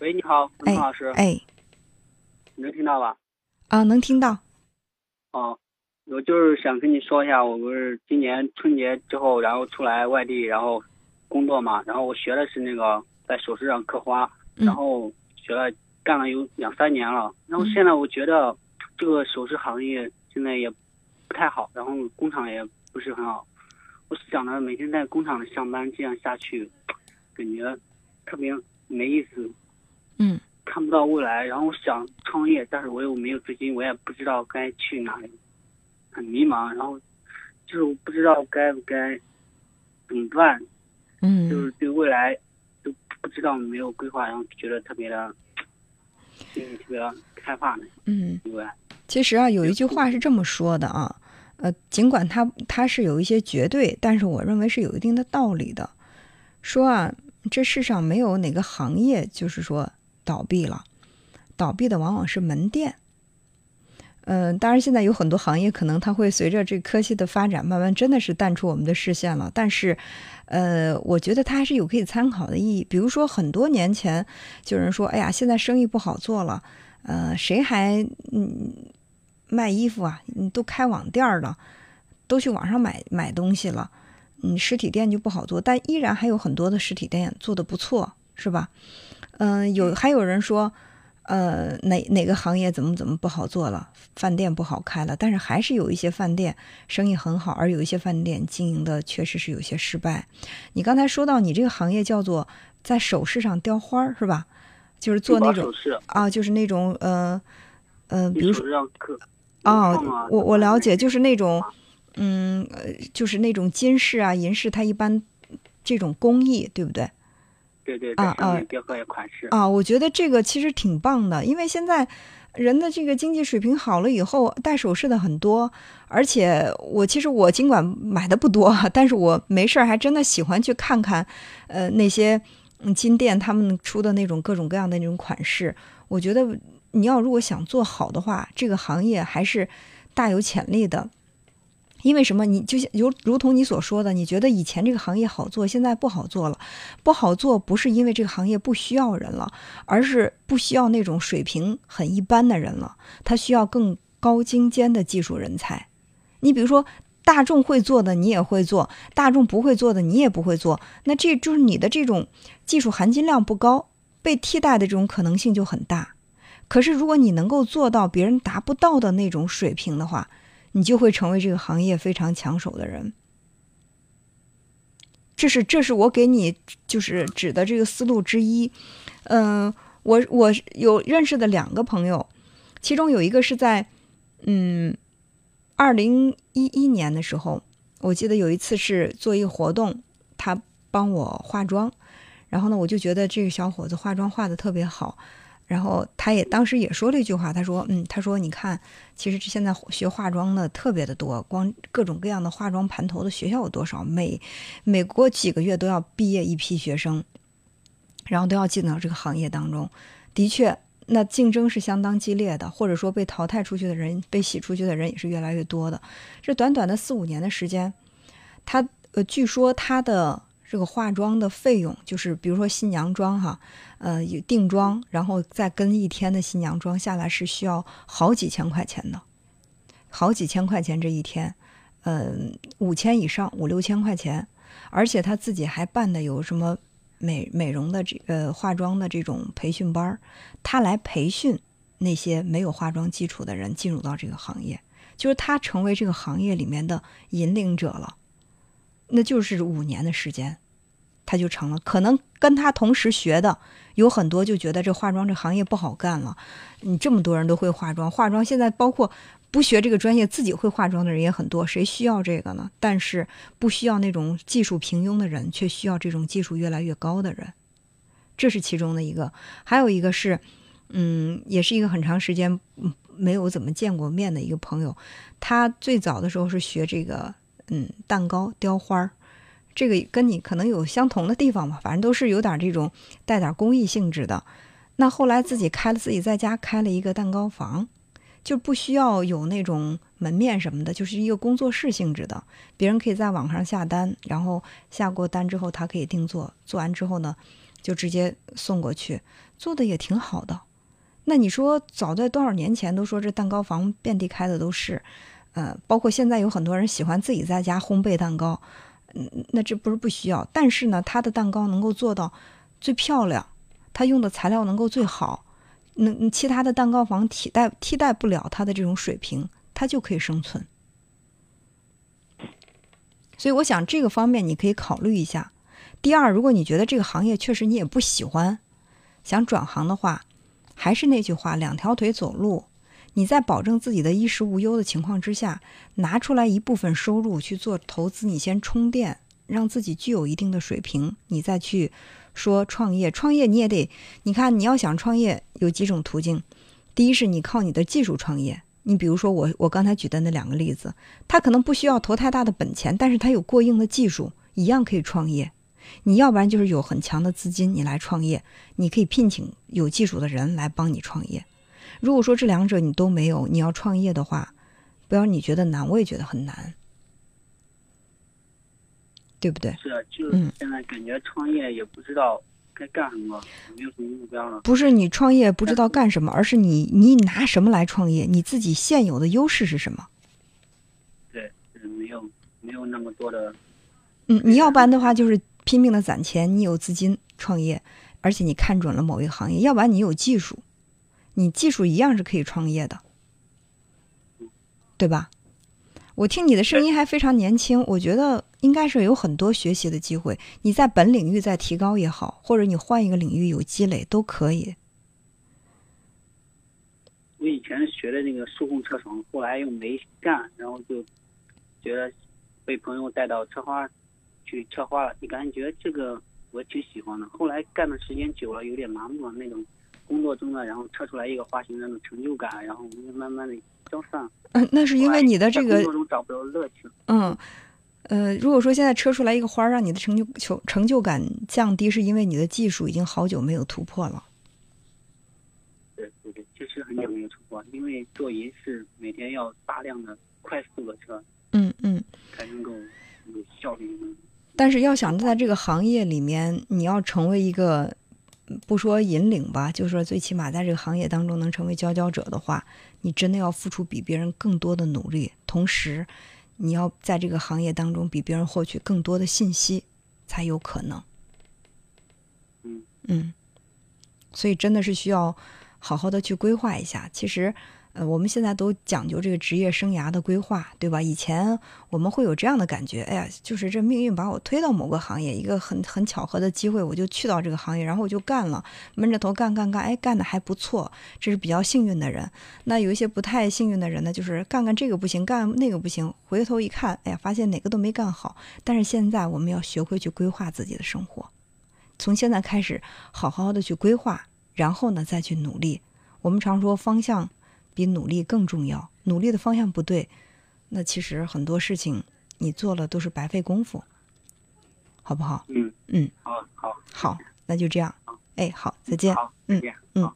喂，你好，文老师。哎，你能听到吧？啊，能听到。哦，我就是想跟你说一下，我不是今年春节之后，然后出来外地，然后工作嘛，然后我学的是那个在首饰上刻花，然后学了干了有两三年了，然后现在我觉得这个首饰行业现在也不太好，然后工厂也不是很好。我想着每天在工厂里上班，这样下去，感觉特别没意思。嗯。看不到未来，然后想创业，但是我又没有资金，我也不知道该去哪里，很迷茫。然后就是我不知道该不该怎么办。嗯。就是对未来都不知道，没有规划，然后觉得特别的，心里特别害怕呢。嗯。对。其实啊，有一句话是这么说的啊。呃，尽管它它是有一些绝对，但是我认为是有一定的道理的。说啊，这世上没有哪个行业就是说倒闭了，倒闭的往往是门店。嗯，当然现在有很多行业可能它会随着这科技的发展，慢慢真的是淡出我们的视线了。但是，呃，我觉得它还是有可以参考的意义。比如说，很多年前就有人说：“哎呀，现在生意不好做了，呃，谁还嗯？”卖衣服啊，你都开网店了，都去网上买买东西了，嗯，实体店就不好做，但依然还有很多的实体店做的不错，是吧？嗯，有还有人说，呃，哪哪个行业怎么怎么不好做了，饭店不好开了，但是还是有一些饭店生意很好，而有一些饭店经营的确实是有些失败。你刚才说到你这个行业叫做在首饰上雕花是吧？就是做那种啊，就是那种呃呃，比如说。哦，我我了解，就是那种，嗯，呃，就是那种金饰啊、银饰，它一般这种工艺，对不对？对对对，啊啊，啊，我觉得这个其实挺棒的，因为现在人的这个经济水平好了以后，戴首饰的很多，而且我其实我尽管买的不多，但是我没事儿还真的喜欢去看看，呃，那些金店他们出的那种各种各样的那种款式，我觉得。你要如果想做好的话，这个行业还是大有潜力的。因为什么？你就像如如同你所说的，你觉得以前这个行业好做，现在不好做了。不好做不是因为这个行业不需要人了，而是不需要那种水平很一般的人了。他需要更高精尖的技术人才。你比如说，大众会做的你也会做，大众不会做的你也不会做，那这就是你的这种技术含金量不高，被替代的这种可能性就很大。可是，如果你能够做到别人达不到的那种水平的话，你就会成为这个行业非常抢手的人。这是，这是我给你就是指的这个思路之一。嗯，我我有认识的两个朋友，其中有一个是在嗯二零一一年的时候，我记得有一次是做一个活动，他帮我化妆，然后呢，我就觉得这个小伙子化妆化的特别好。然后他也当时也说了一句话，他说：“嗯，他说你看，其实现在学化妆的特别的多，光各种各样的化妆盘头的学校有多少？每每过几个月都要毕业一批学生，然后都要进到这个行业当中。的确，那竞争是相当激烈的，或者说被淘汰出去的人、被洗出去的人也是越来越多的。这短短的四五年的时间，他呃，据说他的。”这个化妆的费用，就是比如说新娘妆哈，呃，有定妆，然后再跟一天的新娘妆下来是需要好几千块钱的，好几千块钱这一天，嗯，五千以上，五六千块钱，而且他自己还办的有什么美美容的这呃化妆的这种培训班儿，他来培训那些没有化妆基础的人进入到这个行业，就是他成为这个行业里面的引领者了，那就是五年的时间。他就成了，可能跟他同时学的有很多，就觉得这化妆这行业不好干了。你这么多人都会化妆，化妆现在包括不学这个专业自己会化妆的人也很多，谁需要这个呢？但是不需要那种技术平庸的人，却需要这种技术越来越高的人，这是其中的一个。还有一个是，嗯，也是一个很长时间没有怎么见过面的一个朋友，他最早的时候是学这个，嗯，蛋糕雕花儿。这个跟你可能有相同的地方吧，反正都是有点这种带点公益性质的。那后来自己开了，自己在家开了一个蛋糕房，就不需要有那种门面什么的，就是一个工作室性质的。别人可以在网上下单，然后下过单之后，他可以定做，做完之后呢，就直接送过去，做的也挺好的。那你说，早在多少年前都说这蛋糕房遍地开的都是，呃，包括现在有很多人喜欢自己在家烘焙蛋糕，嗯，那这不是不需要，但是呢，他的蛋糕能够做到最漂亮，他用的材料能够最好，那其他的蛋糕房替代替代不了他的这种水平，他就可以生存。所以我想这个方面你可以考虑一下。第二，如果你觉得这个行业确实你也不喜欢，想转行的话。还是那句话，两条腿走路。你在保证自己的衣食无忧的情况之下，拿出来一部分收入去做投资，你先充电，让自己具有一定的水平，你再去说创业。创业你也得，你看你要想创业有几种途径。第一是你靠你的技术创业，你比如说我我刚才举的那两个例子，他可能不需要投太大的本钱，但是他有过硬的技术，一样可以创业。你要不然就是有很强的资金，你来创业，你可以聘请有技术的人来帮你创业。如果说这两者你都没有，你要创业的话，不要你觉得难，我也觉得很难，对不对？是，就是现在感觉创业也不知道该干什么，没有什么目标了。不是你创业不知道干什么，而是你你拿什么来创业？你自己现有的优势是什么？对，没有没有那么多的。嗯，你要不然的话就是。拼命的攒钱，你有资金创业，而且你看准了某一个行业，要不然你有技术，你技术一样是可以创业的，对吧？我听你的声音还非常年轻，我觉得应该是有很多学习的机会。你在本领域再提高也好，或者你换一个领域有积累都可以。我以前学的那个数控车床，后来又没干，然后就觉得被朋友带到策划。去策划了，你感觉这个我挺喜欢的。后来干的时间久了，有点麻木了。那种工作中呢，然后测出来一个花型那种成就感，然后慢慢的消散。嗯，那是因为你的这个工作中找不到乐趣。嗯，呃，如果说现在车出来一个花，让你的成就求成就感降低，是因为你的技术已经好久没有突破了。对对对，确实很久没有突破，因为做银饰每天要大量的快速的车，嗯嗯，才能够有效率。但是要想在这个行业里面，你要成为一个不说引领吧，就说最起码在这个行业当中能成为佼佼者的话，你真的要付出比别人更多的努力，同时你要在这个行业当中比别人获取更多的信息，才有可能。嗯嗯，所以真的是需要好好的去规划一下。其实。呃，我们现在都讲究这个职业生涯的规划，对吧？以前我们会有这样的感觉，哎呀，就是这命运把我推到某个行业，一个很很巧合的机会，我就去到这个行业，然后我就干了，闷着头干干干，哎，干的还不错，这是比较幸运的人。那有一些不太幸运的人呢，就是干干这个不行，干那个不行，回头一看，哎呀，发现哪个都没干好。但是现在我们要学会去规划自己的生活，从现在开始好好的去规划，然后呢再去努力。我们常说方向。比努力更重要，努力的方向不对，那其实很多事情你做了都是白费功夫，好不好？嗯嗯，好好好，那就这样。哎，好，再见。好，嗯嗯。